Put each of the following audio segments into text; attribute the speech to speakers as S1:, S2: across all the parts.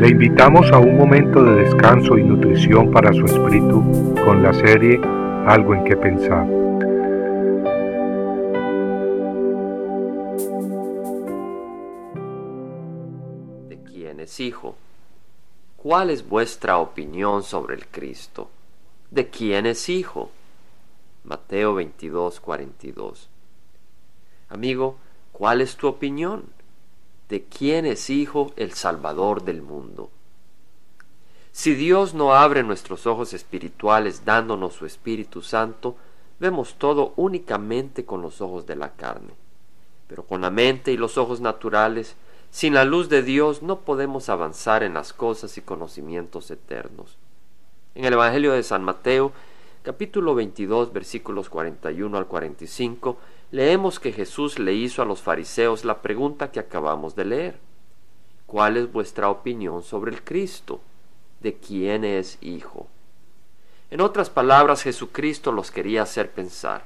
S1: Le invitamos a un momento de descanso y nutrición para su espíritu con la serie Algo en que pensar.
S2: ¿De quién es hijo? ¿Cuál es vuestra opinión sobre el Cristo? ¿De quién es hijo? Mateo 22, 42. Amigo, ¿cuál es tu opinión? De quién es hijo el Salvador del mundo. Si Dios no abre nuestros ojos espirituales dándonos su Espíritu Santo, vemos todo únicamente con los ojos de la carne. Pero con la mente y los ojos naturales, sin la luz de Dios no podemos avanzar en las cosas y conocimientos eternos. En el Evangelio de San Mateo, capítulo 22, versículos 41 al 45, leemos que Jesús le hizo a los fariseos la pregunta que acabamos de leer. ¿Cuál es vuestra opinión sobre el Cristo? ¿De quién es hijo? En otras palabras, Jesucristo los quería hacer pensar,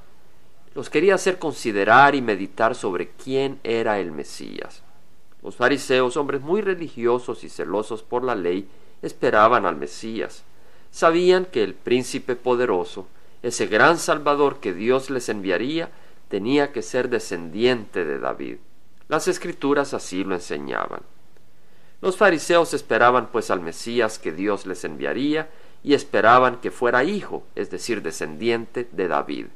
S2: los quería hacer considerar y meditar sobre quién era el Mesías. Los fariseos, hombres muy religiosos y celosos por la ley, esperaban al Mesías. Sabían que el príncipe poderoso, ese gran Salvador que Dios les enviaría, tenía que ser descendiente de David. Las escrituras así lo enseñaban. Los fariseos esperaban pues al Mesías que Dios les enviaría y esperaban que fuera hijo, es decir, descendiente de David.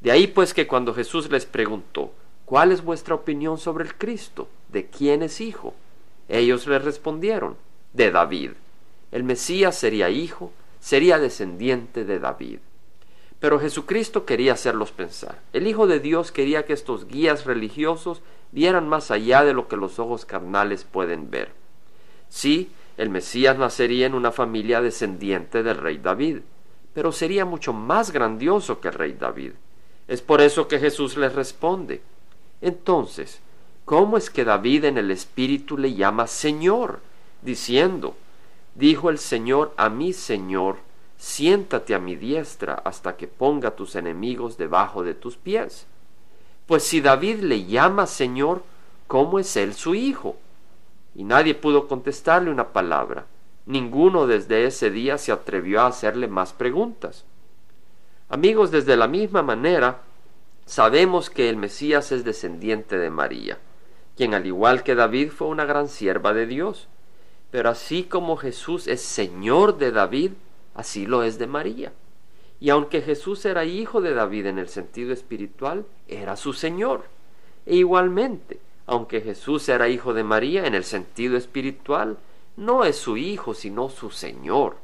S2: De ahí pues que cuando Jesús les preguntó, ¿cuál es vuestra opinión sobre el Cristo? ¿De quién es hijo? Ellos le respondieron, de David. El Mesías sería hijo, sería descendiente de David. Pero Jesucristo quería hacerlos pensar. El Hijo de Dios quería que estos guías religiosos vieran más allá de lo que los ojos carnales pueden ver. Sí, el Mesías nacería en una familia descendiente del rey David, pero sería mucho más grandioso que el rey David. Es por eso que Jesús les responde. Entonces, ¿cómo es que David en el Espíritu le llama Señor? Diciendo, dijo el Señor a mi Señor, siéntate a mi diestra hasta que ponga tus enemigos debajo de tus pies. Pues si David le llama Señor, ¿cómo es él su hijo? Y nadie pudo contestarle una palabra. Ninguno desde ese día se atrevió a hacerle más preguntas. Amigos, desde la misma manera, sabemos que el Mesías es descendiente de María, quien al igual que David fue una gran sierva de Dios. Pero así como Jesús es Señor de David, así lo es de María. Y aunque Jesús era hijo de David en el sentido espiritual, era su Señor. E igualmente, aunque Jesús era hijo de María en el sentido espiritual, no es su hijo, sino su Señor.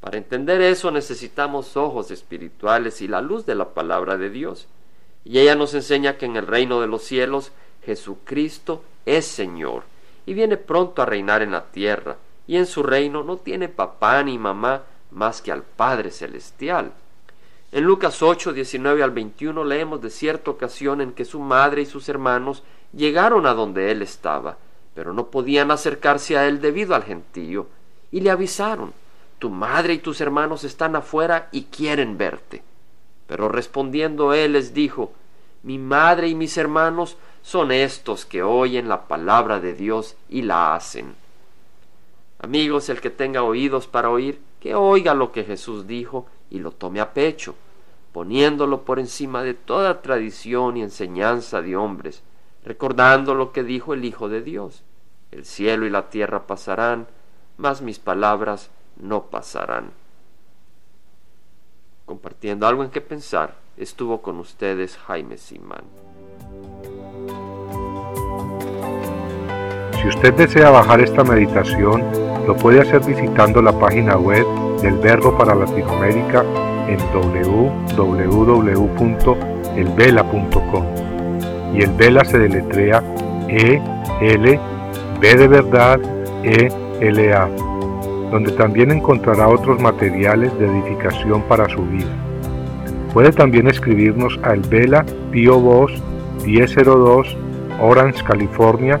S2: Para entender eso necesitamos ojos espirituales y la luz de la palabra de Dios. Y ella nos enseña que en el reino de los cielos Jesucristo es Señor y viene pronto a reinar en la tierra, y en su reino no tiene papá ni mamá, más que al Padre Celestial. En Lucas 8, 19 al 21 leemos de cierta ocasión en que su madre y sus hermanos llegaron a donde él estaba, pero no podían acercarse a él debido al gentío, y le avisaron, tu madre y tus hermanos están afuera y quieren verte. Pero respondiendo él les dijo, mi madre y mis hermanos son estos que oyen la palabra de Dios y la hacen. Amigos, el que tenga oídos para oír, que oiga lo que Jesús dijo y lo tome a pecho, poniéndolo por encima de toda tradición y enseñanza de hombres, recordando lo que dijo el Hijo de Dios. El cielo y la tierra pasarán, mas mis palabras no pasarán. Compartiendo algo en que pensar, estuvo con ustedes Jaime Simán.
S1: Si usted desea bajar esta meditación, lo puede hacer visitando la página web del Verbo para Latinoamérica en www.elvela.com. Y el Vela se deletrea E L B de verdad E L A, donde también encontrará otros materiales de edificación para su vida. Puede también escribirnos al Vela Pio Voz 1002 Orange, California